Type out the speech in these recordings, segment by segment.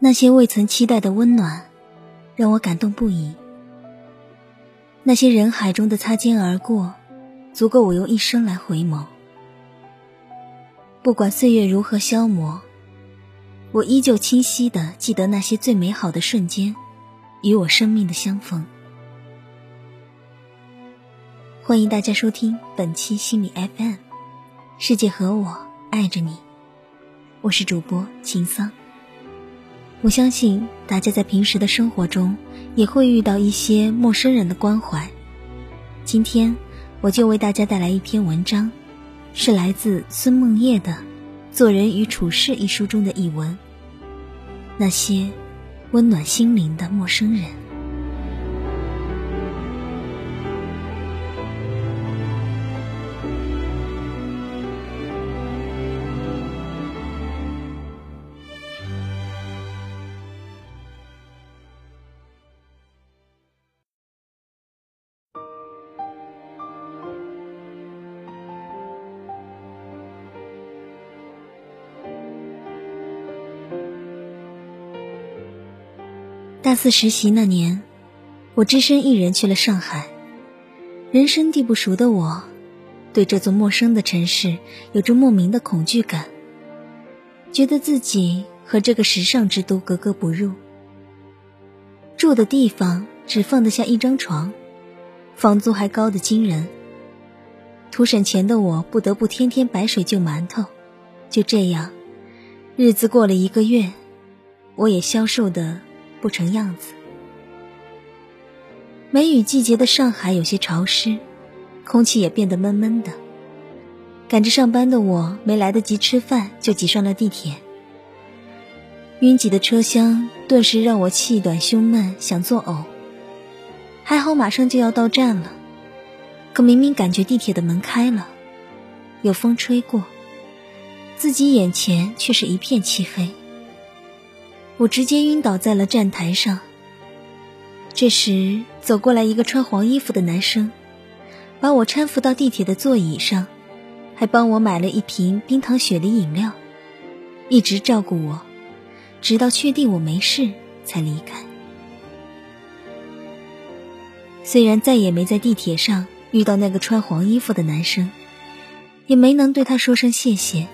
那些未曾期待的温暖，让我感动不已。那些人海中的擦肩而过，足够我用一生来回眸。不管岁月如何消磨，我依旧清晰的记得那些最美好的瞬间，与我生命的相逢。欢迎大家收听本期心理 FM，世界和我爱着你，我是主播秦桑。我相信大家在平时的生活中也会遇到一些陌生人的关怀。今天我就为大家带来一篇文章，是来自孙梦叶的《做人与处事》一书中的译文。那些温暖心灵的陌生人。大四实习那年，我只身一人去了上海。人生地不熟的我，对这座陌生的城市有着莫名的恐惧感，觉得自己和这个时尚之都格格不入。住的地方只放得下一张床，房租还高的惊人。图省钱的我，不得不天天白水就馒头。就这样，日子过了一个月，我也消瘦的。不成样子。梅雨季节的上海有些潮湿，空气也变得闷闷的。赶着上班的我，没来得及吃饭就挤上了地铁。拥挤的车厢顿时让我气短胸闷，想作呕。还好马上就要到站了，可明明感觉地铁的门开了，有风吹过，自己眼前却是一片漆黑。我直接晕倒在了站台上。这时，走过来一个穿黄衣服的男生，把我搀扶到地铁的座椅上，还帮我买了一瓶冰糖雪梨饮料，一直照顾我，直到确定我没事才离开。虽然再也没在地铁上遇到那个穿黄衣服的男生，也没能对他说声谢谢，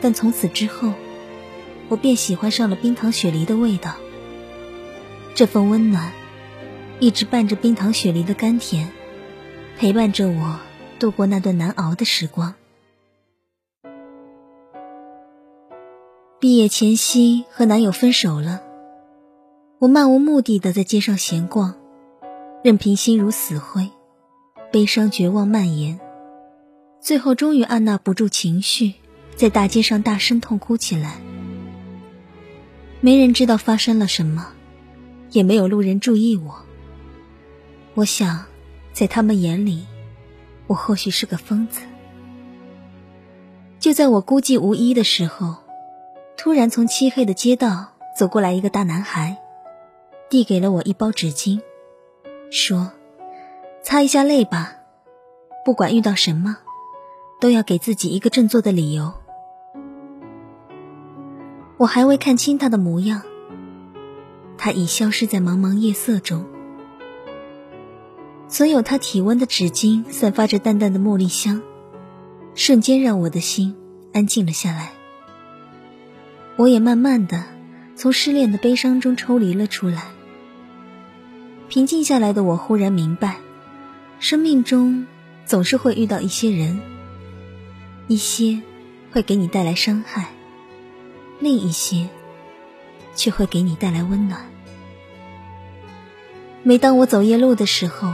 但从此之后。我便喜欢上了冰糖雪梨的味道，这份温暖，一直伴着冰糖雪梨的甘甜，陪伴着我度过那段难熬的时光。毕业前夕和男友分手了，我漫无目的的在街上闲逛，任凭心如死灰，悲伤绝望蔓延，最后终于按捺不住情绪，在大街上大声痛哭起来。没人知道发生了什么，也没有路人注意我。我想，在他们眼里，我或许是个疯子。就在我孤寂无依的时候，突然从漆黑的街道走过来一个大男孩，递给了我一包纸巾，说：“擦一下泪吧，不管遇到什么，都要给自己一个振作的理由。”我还未看清他的模样，他已消失在茫茫夜色中。存有他体温的纸巾散发着淡淡的茉莉香，瞬间让我的心安静了下来。我也慢慢的从失恋的悲伤中抽离了出来。平静下来的我忽然明白，生命中总是会遇到一些人，一些会给你带来伤害。另一些，却会给你带来温暖。每当我走夜路的时候，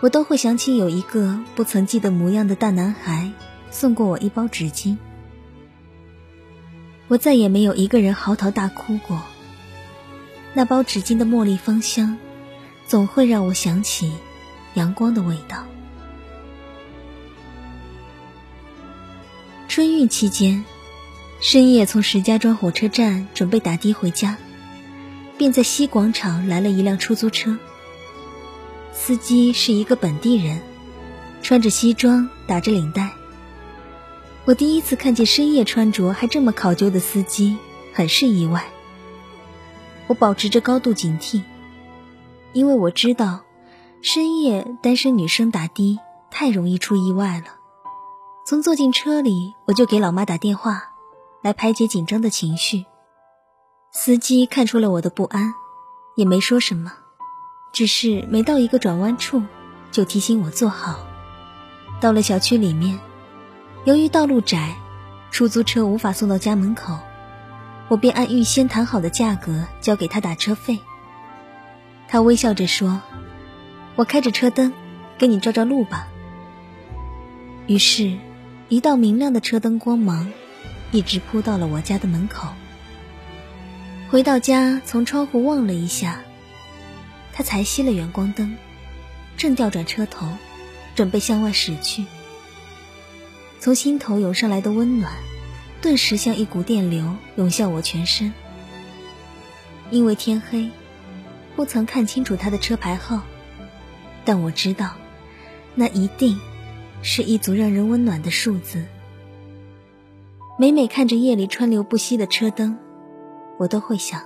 我都会想起有一个不曾记得模样的大男孩送过我一包纸巾。我再也没有一个人嚎啕大哭过。那包纸巾的茉莉芳香，总会让我想起阳光的味道。春运期间。深夜从石家庄火车站准备打的回家，便在西广场来了一辆出租车。司机是一个本地人，穿着西装，打着领带。我第一次看见深夜穿着还这么考究的司机，很是意外。我保持着高度警惕，因为我知道深夜单身女生打的太容易出意外了。从坐进车里，我就给老妈打电话，来排解紧张的情绪。司机看出了我的不安，也没说什么，只是每到一个转弯处，就提醒我坐好。到了小区里面，由于道路窄，出租车无法送到家门口。我便按预先谈好的价格交给他打车费。他微笑着说：“我开着车灯，给你照照路吧。”于是，一道明亮的车灯光芒，一直扑到了我家的门口。回到家，从窗户望了一下，他才熄了远光灯，正调转车头，准备向外驶去。从心头涌上来的温暖。顿时像一股电流涌向我全身。因为天黑，不曾看清楚他的车牌号，但我知道，那一定是一组让人温暖的数字。每每看着夜里川流不息的车灯，我都会想，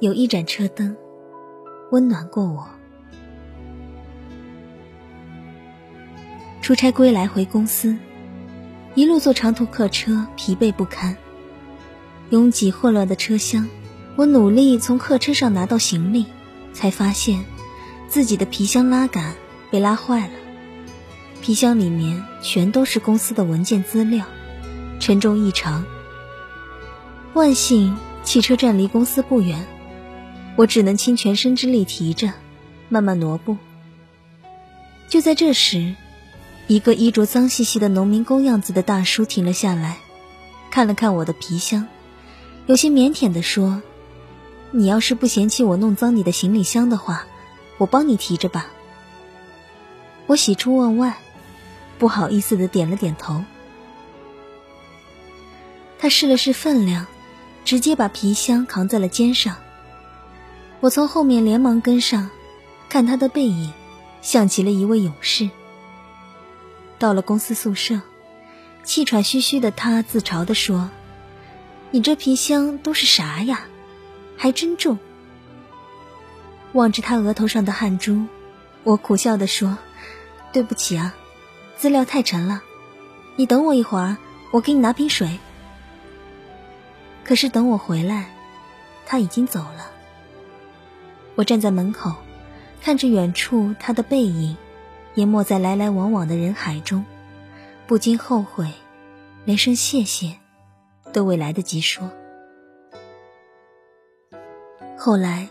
有一盏车灯温暖过我。出差归来回公司。一路坐长途客车，疲惫不堪。拥挤混乱的车厢，我努力从客车上拿到行李，才发现自己的皮箱拉杆被拉坏了。皮箱里面全都是公司的文件资料，沉重异常。万幸汽车站离公司不远，我只能倾全身之力提着，慢慢挪步。就在这时。一个衣着脏兮兮的农民工样子的大叔停了下来，看了看我的皮箱，有些腼腆地说：“你要是不嫌弃我弄脏你的行李箱的话，我帮你提着吧。”我喜出望外，不好意思的点了点头。他试了试分量，直接把皮箱扛在了肩上。我从后面连忙跟上，看他的背影，像极了一位勇士。到了公司宿舍，气喘吁吁的他自嘲地说：“你这皮箱都是啥呀？还真重。”望着他额头上的汗珠，我苦笑地说：“对不起啊，资料太沉了。你等我一会儿，我给你拿瓶水。”可是等我回来，他已经走了。我站在门口，看着远处他的背影。淹没在来来往往的人海中，不禁后悔，连声谢谢都未来得及说。后来，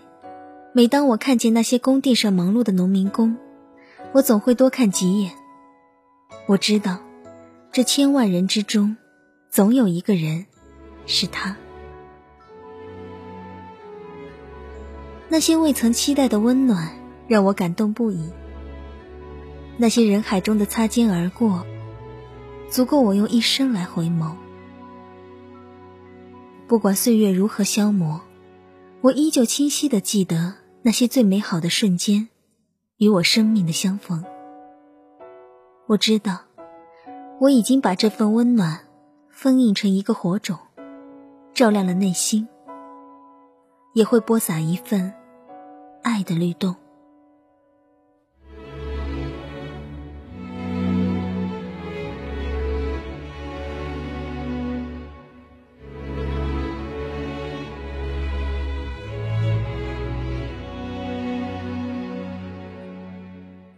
每当我看见那些工地上忙碌的农民工，我总会多看几眼。我知道，这千万人之中，总有一个人是他。那些未曾期待的温暖，让我感动不已。那些人海中的擦肩而过，足够我用一生来回眸。不管岁月如何消磨，我依旧清晰的记得那些最美好的瞬间，与我生命的相逢。我知道，我已经把这份温暖封印成一个火种，照亮了内心，也会播撒一份爱的律动。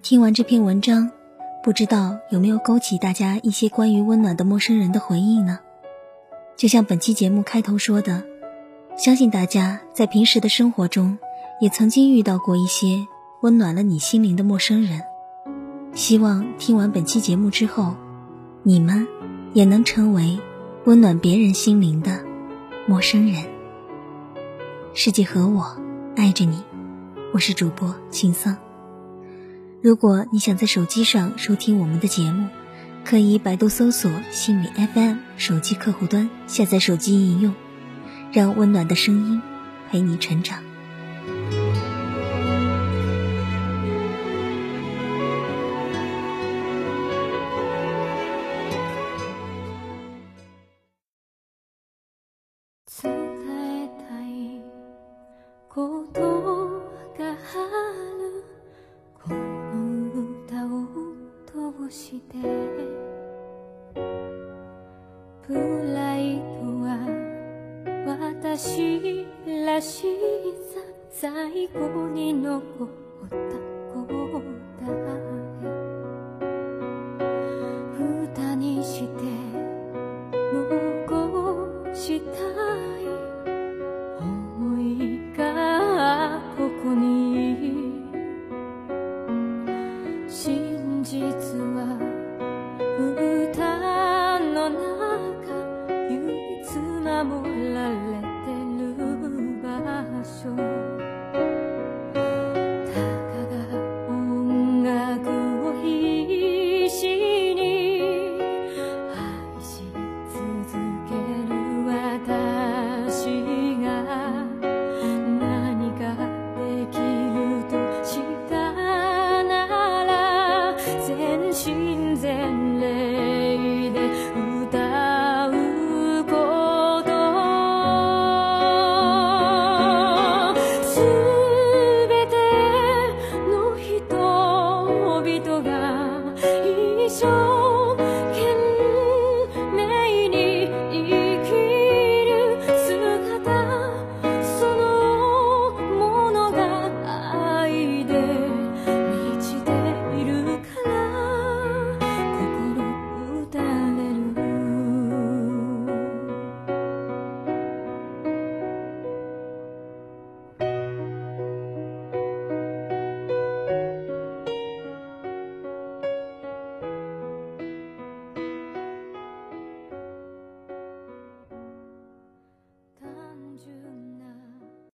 听完这篇文章，不知道有没有勾起大家一些关于温暖的陌生人的回忆呢？就像本期节目开头说的，相信大家在平时的生活中也曾经遇到过一些温暖了你心灵的陌生人。希望听完本期节目之后，你们也能成为温暖别人心灵的陌生人。世界和我爱着你，我是主播秦桑。如果你想在手机上收听我们的节目，可以百度搜索“心理 FM” 手机客户端，下载手机应用，让温暖的声音陪你成长。しいらしさ最後に残っ